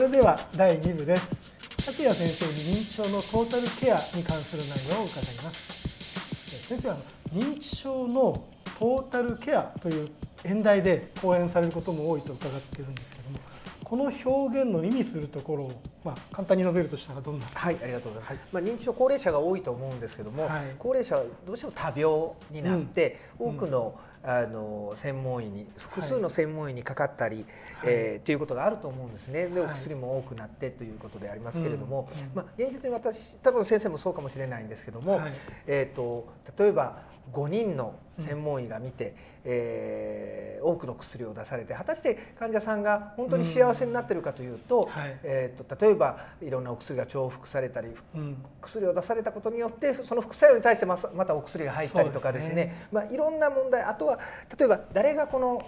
それでは第2部です。竹谷先生に認知症のトータルケアに関する内容を伺います。先生は認知症のトータルケアという演題で講演されることも多いと伺っているんですけどもこの表現の意味するところを、まあ、簡単に述べるとしたらどんな？はいありがとうございます、はい、まあ、認知症高齢者が多いと思うんですけども、はい、高齢者はどうしても多病になって、うん、多くの、あの専門医に複数の専門医にかかったり、はい、えー、っていうことがあると思うんですね。でお薬も多くなってということでありますけれども、うん。まあ、現実に私多分先生もそうかもしれないんですけども、はい、えーと例えば5人の専門医が見て、うん、えー、多くの薬を出されて果たして患者さんが本当に幸せになってるかというとえーと、例えばいろんなお薬が重複されたり、うん、薬を出されたことによってその副作用に対してままたお薬が入ったりとかですね、ね、まあ、いろんな問題あとは例えば誰がこの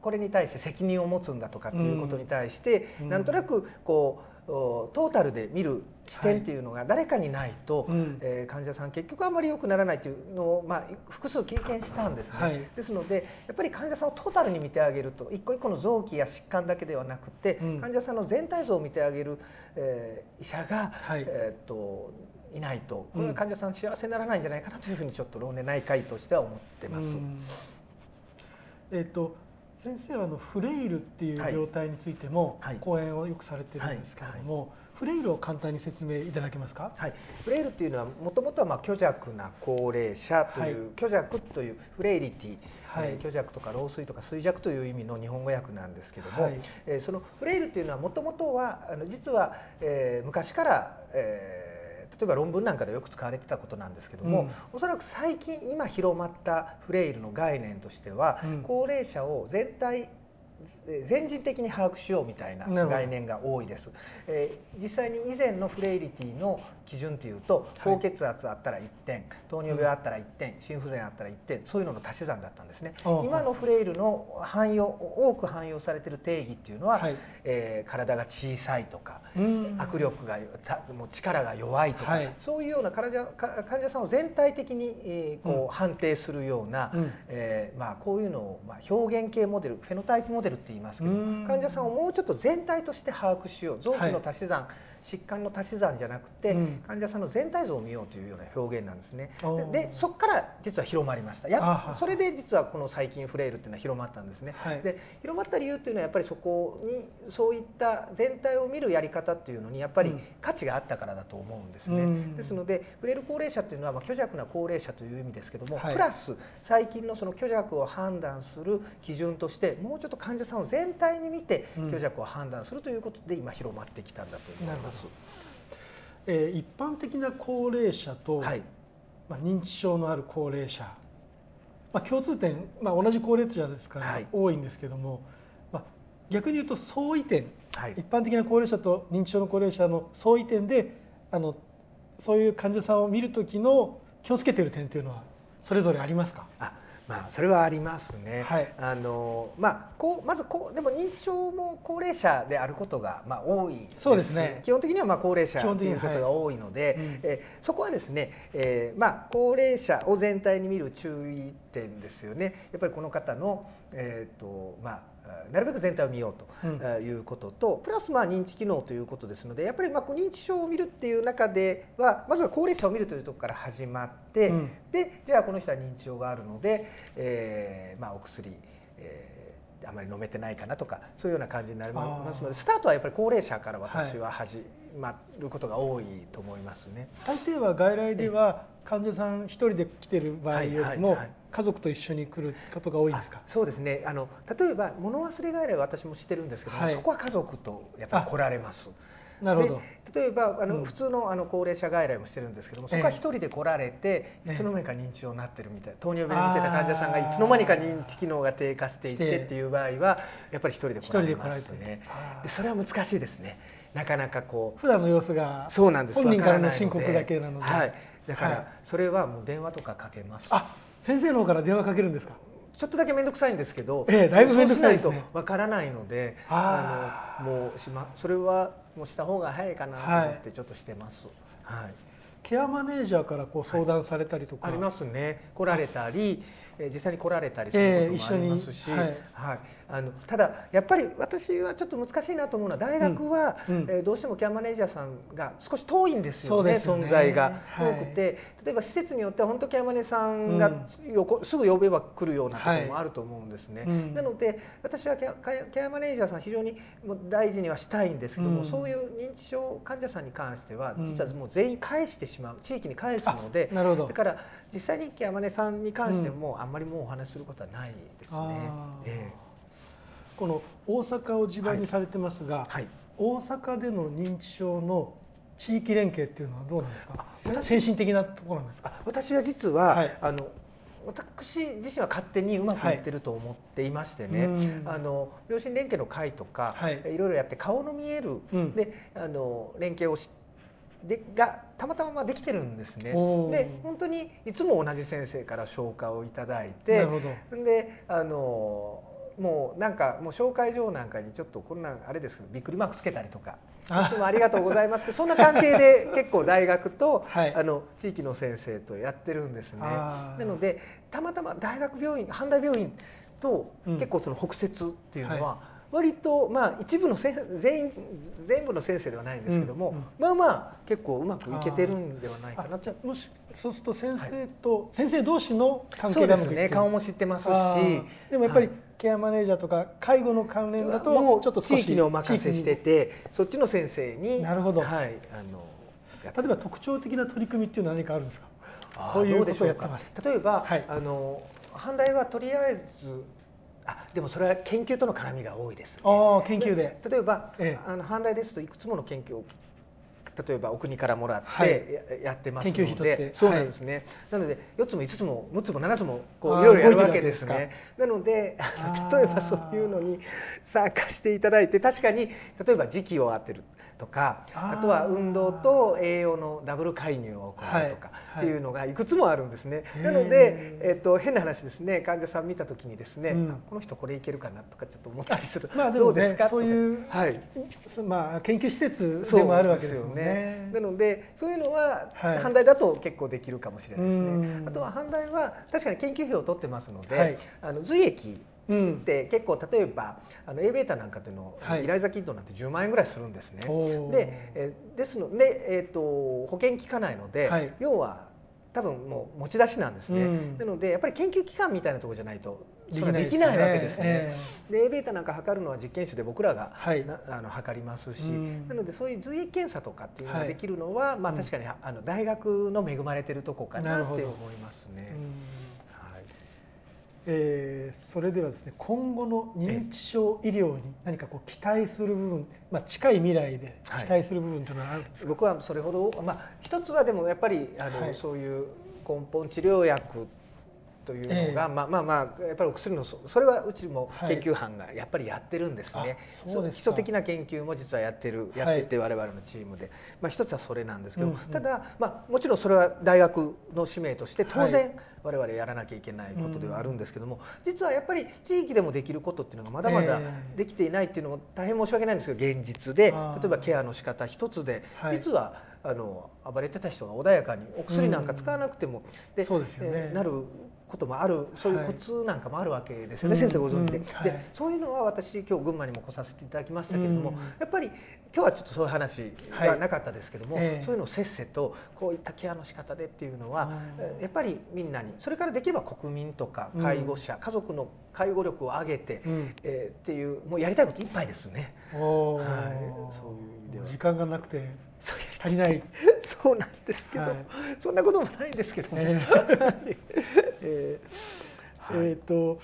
これに対して責任を持つんだとかっていうことに対して、うん、なんとなくこうトータルで見る視点っていうのが誰かにないと、はい、えー、患者さん結局あんまり良くならないというのを、まあ、複数経験したんですね、はい、ですのでやっぱり患者さんをトータルに見てあげると一個一個の臓器や疾患だけではなくて、うん、患者さんの全体像を見てあげる、えー、医者が、はい、えー、っといないとこれは患者さん幸せにならないんじゃないかなというふうにちょっと老年内科医としては思ってます。えーと先生はあのフレイルっていう状態についても講演をよくされてるんですけれども、フレイルを簡単に説明いただけますか、はい、フレイルっていうのはもともとはまあ虚弱な高齢者という、はい、虚弱というフレイリティ、はい、えー、虚弱とか老衰とか衰弱という意味の日本語訳なんですけども、はい、えー、そのフレイルっていうのはもともとはあの実は、えー、昔から、えー例えば論文なんかでよく使われてたことなんですけども、うん、おそらく最近今広まったフレイルの概念としては、うん、高齢者を全体全人的に把握しようみたいな概念が多いです、えー、実際に以前のフレイリティの基準というと高血圧あったら1点、糖尿病あったら1点、心不全あったら1点そういうのの足し算だったんですね、今のフレイルの汎用多く汎用されている定義っていうのは、はい、えー、体が小さいとか握力がもう力が弱いとか、はい、そういうような患者患者さんを全体的に、えー、こう判定するような、うん、えー、まあ、こういうのを、まあ、表現系モデルフェノタイプモデルって言いますけど患者さんをもうちょっと全体として把握しよう。臓器の足し算、はい。疾患の足し算じゃなくて、うん、患者さんの全体像を見ようというような表現なんですね。でそこから実は広まりましたやそれで実はこの最近フレイルっていうのは広まったんですね。はい、で広まった理由っていうのはやっぱりそこにそういった全体を見るやり方っていうのにやっぱり価値があったからだと思うんですね。うん、ですのでフレイル高齢者っていうのはまあ虚弱な高齢者という意味ですけども、はい、プラス最近のその虚弱を判断する基準としてもうちょっと患者さんを全体に見て虚弱を判断するということで今広まってきたんだと思います。ます。えー、一般的な高齢者と、はい、まあ、認知症のある高齢者、まあ、共通点、まあ、同じ高齢者ですから、はい、多いんですけども、まあ、逆に言うと相違点、はい、一般的な高齢者と認知症の高齢者の相違点であのそういう患者さんを見る時の気をつけている点というのはそれぞれありますか？あまあ、それはありますね。はい、あのまあ、こうまずこうでも認知症も高齢者であることがまあ多いそうですね。基本的にはまあ高齢者ということが多いので、はい、えそこはですね、えー、まあ高齢者を全体に見る注意点ですよね。やっぱりこの方のえっ、ー、とまあなるべく全体を見ようということと、うん、プラスまあ認知機能ということですのでやっぱりまあ認知症を見るっていう中ではまずは高齢者を見るというところから始まって、うん、でじゃあこの人は認知症があるので、えー、まあお薬、えーあまり飲めてないかなとかそういうような感じになりますのでスタートはやっぱり高齢者から私は始まることが多いと思いますね。大抵は外来では患者さん一人で来てる場合よりも家族と一緒に来ることが多いですか？そうですね。あの例えば物忘れ外来は私もしてるんですけどはい、そこは家族とやっぱり来られます。なるほど。例えばあの、うん、普通のあの高齢者外来もしてるんですけどもそこは一人で来られて、えー、いつの間にか認知症になってるみたいな糖尿病に見てた患者さんがいつの間にか認知機能が低下していってっていう場合はやっぱり一人で来られますね。でそれは難しいですねなかなかこう普段の様子がそうなんです。本人からの申告だけなので、はい、だからそれはもう電話とかかけます、あ先生の方から電話かけるんですか？ちょっとだけ面倒くさいんですけど、ええ、だいぶ面倒くさいとわからないので、あのもうしまそれはもうした方が早いかなと思ってちょっとしてます。はい。はい、ケアマネージャーからこう相談されたりとか、はい、ありますね。来られたり、え実際に来られたりすることもありますし、えー、はい、はい、あのただやっぱり私はちょっと難しいなと思うのは大学は、うんうん、えー、どうしてもケアマネージャーさんが少し遠いんですよね、ね、存在が。遠くて、はい、例えば施設によっては本当ケアマネさんが横、うん、すぐ呼べば来るようなところもあると思うんですね、はい、なので私はケアケアマネージャーさん非常に大事にはしたいんですけども、そういう認知症患者さんに関しては実はもう全員返してしまう地域に返すのでだから実際にケアマネさんに関してもあんまりもうお話しすることはないですね。えーこの大阪を地盤にされてますが、はい。はい、大阪での認知症の地域連携っていうのはどうなんですか？精神的なところなんですか？私は実は、はい、あの私自身は勝手にうまくいってると思っていましてね、はい、あの両親連携の会とか、はい、いろいろやって顔の見える、うん、であの連携をしでがたまたまできてるんですね。で本当にいつも同じ先生から紹介をいただいてであのもうなんかもう紹介状なんかにちょっとこんなんあれです。けどびっくりマークつけたりとか。いつもありがとうございます。ってそんな関係で 結構大学と、はい、あの地域の先生とやってるんですね。なのでたまたま大学病院阪大病院と結構その北摂っていうのは、はい割とまあ一部の全員全部の先生ではないんですけども、うんうん、まあまあ結構うまくいけてるんではないかな。じゃもしそうすると先生と、はい、先生同士の関係ですね。顔も知ってますし。でもやっぱり、ケアマネージャーとか介護の関連だともうちょっと地域にお任せしててそっちの先生になるほど、はい、あの例えば特徴的な取り組みっていうのは何かあるんですかこういうことをやって。ます例えば、はい、あの阪大はとりあえずあでもそれは研究との絡みが多いです、ね、あ研究で。例えば、ええ、あの阪大ですといくつもの研究を例えばお国からもらってやってますので、はい、そうなんですね、はい、なので4つも5つも6つも7つもこういろいろやるわけですね。なので 例えばそういうのに参加していただいて確かに例えば時期を当てるとかあとは運動と栄養のダブル介入を行うとかっていうのがいくつもあるんですね。なので、えっと変な話ですね。患者さん見た時にですね、うん、この人これいけるかなとかちょっと思ったりする。まあでもねそういう、はい、まあ研究施設でもあるわけですよね。なのでそういうのは阪大だと結構できるかもしれないですね。あとは阪大は確かに研究費を取ってますので、はい、あの髄液で結構例えばあの A ベータなんかというのを、はい、イライザキットなんて10万円ぐらいするんですね。でえですので、えーと、保険効かないので、はい、要は多分もう持ち出しなんですね、うん、なのでやっぱり研究機関みたいなところじゃないとそれはできないわけですね。えー、で A ベータなんか測るのは実験室で僕らが、はい、あの測りますし、うん、なのでそういう髄液検査とかっていうのができるのは、はい、まあ確かにあの大学の恵まれてるとこかなって思いますね。えー、それではですね今後の認知症医療に何かこう期待する部分、まあ、近い未来で期待する部分というのはあるんですか、はい、僕はそれほど、まあ、一つはでもやっぱりあの、はい、そういう根本治療薬というのが、えー、まあまあまあやっぱりお薬のそれはうちも研究班がやっぱりやってるんですね、はい、そう基礎的な研究も実はやってるやってて我々のチームで、まあ、一つはそれなんですけど、うんうん、ただ、まあ、もちろんそれは大学の使命として当然、我々やらなきゃいけないことではあるんですけども、実はやっぱり地域でもできることっていうのがまだまだできていないっていうのも大変申し訳ないんですけど現実で。例えばケアの仕方一つで、実はあの暴れてた人が穏やかにお薬なんか使わなくても、うですよね、なることもあるそういうコツなんかもあるわけですよね、はい、先生ご存知で。うんうんはい、でそういうのは私今日群馬にも来させていただきましたけれども、うん、やっぱり今日はちょっとそういう話はなかったですけども、はい、そういうのをせっせとこういったケアの仕方でっていうのは、やっぱりみんなにそれからできれば国民とか介護者、うん、家族の介護力を上げて、うん、えー、っていうもうやりたいこといっぱいですね。はい、そういう意味では。時間がなくて足りない。そうなんですけど、はい、そんなこともないんですけども、えー と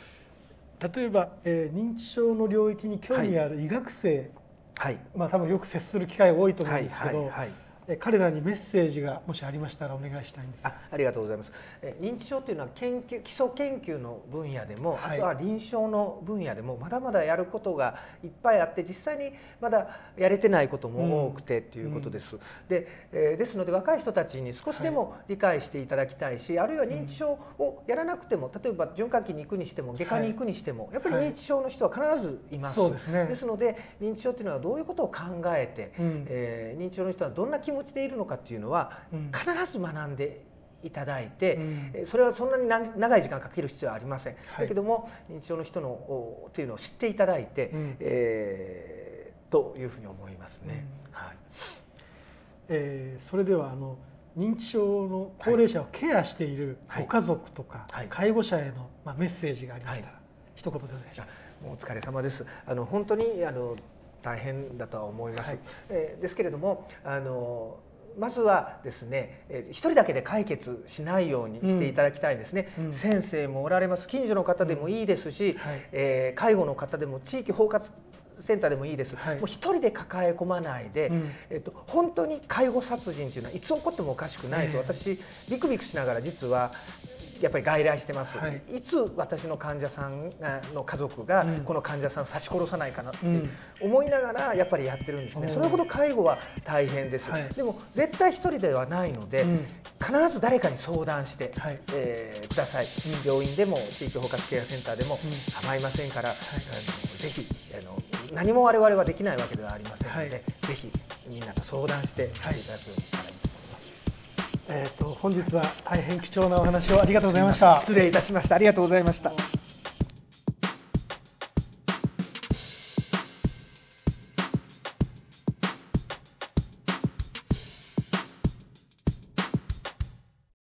例えば、えー、認知症の領域に興味ある医学生、はい、まあ多分よく接する機会多いと思うんですけど、はいはいはい彼らにメッセージがもしありましたらお願いしたいんです。あありがとうございます。認知症というのは研究基礎研究の分野でも、はい、あとは臨床の分野でもまだまだやることがいっぱいあって実際にまだやれてないことも多くてっていうことです、うん、で、えー、ですので若い人たちに少しでも理解していただきたいし、はい、あるいは認知症をやらなくても例えば循環器に行くにしても外科に行くにしても、はい、やっぱり認知症の人は必ずいます、ですね、ですので認知症というのはどういうことを考えて、うん、えー、認知症の人はどんな気持ちでいるのかっていうのは、必ず学んでいただいて、うん、それはそんなに長い時間かける必要はありません、はい、だけども認知症の人のっていうのを知っていただいて、うん、えー、というふうに思いますね。うん、はい。えー、それではあの認知症の高齢者をケアしているご家族とか介護者への、まあ、メッセージがありましたら、はい、一言でお願いします。お疲れ様です。あの本当にあの大変だとは思います。はい、えー、ですけれどもあのまずはですね、えー、一人だけで解決しないようにしていただきたいんですね、うん、先生もおられます。近所の方でもいいですし、うんはい、えー、介護の方でも地域包括センターでもいいです、はい、もう一人で抱え込まないで、うん、えっと、本当に介護殺人というのはいつ起こってもおかしくないと、私ビクビクしながら実はやっぱり外来してます、はい、いつ私の患者さんの家族がこの患者さん刺し殺さないかなって思いながらやっぱりやってるんですね、それほど介護は大変です、はい、でも絶対一人ではないので、うん、必ず誰かに相談して、はい、えー、ください、うん、病院でも地域包括ケアセンターでも構いませんから、はい、あのぜひあの何も我々はできないわけではありませんので、ぜひみんなと相談してい。ただくようにしたらいいえーと、本日は大変貴重なお話をありがとうございました。失礼いたしました。ありがとうございました。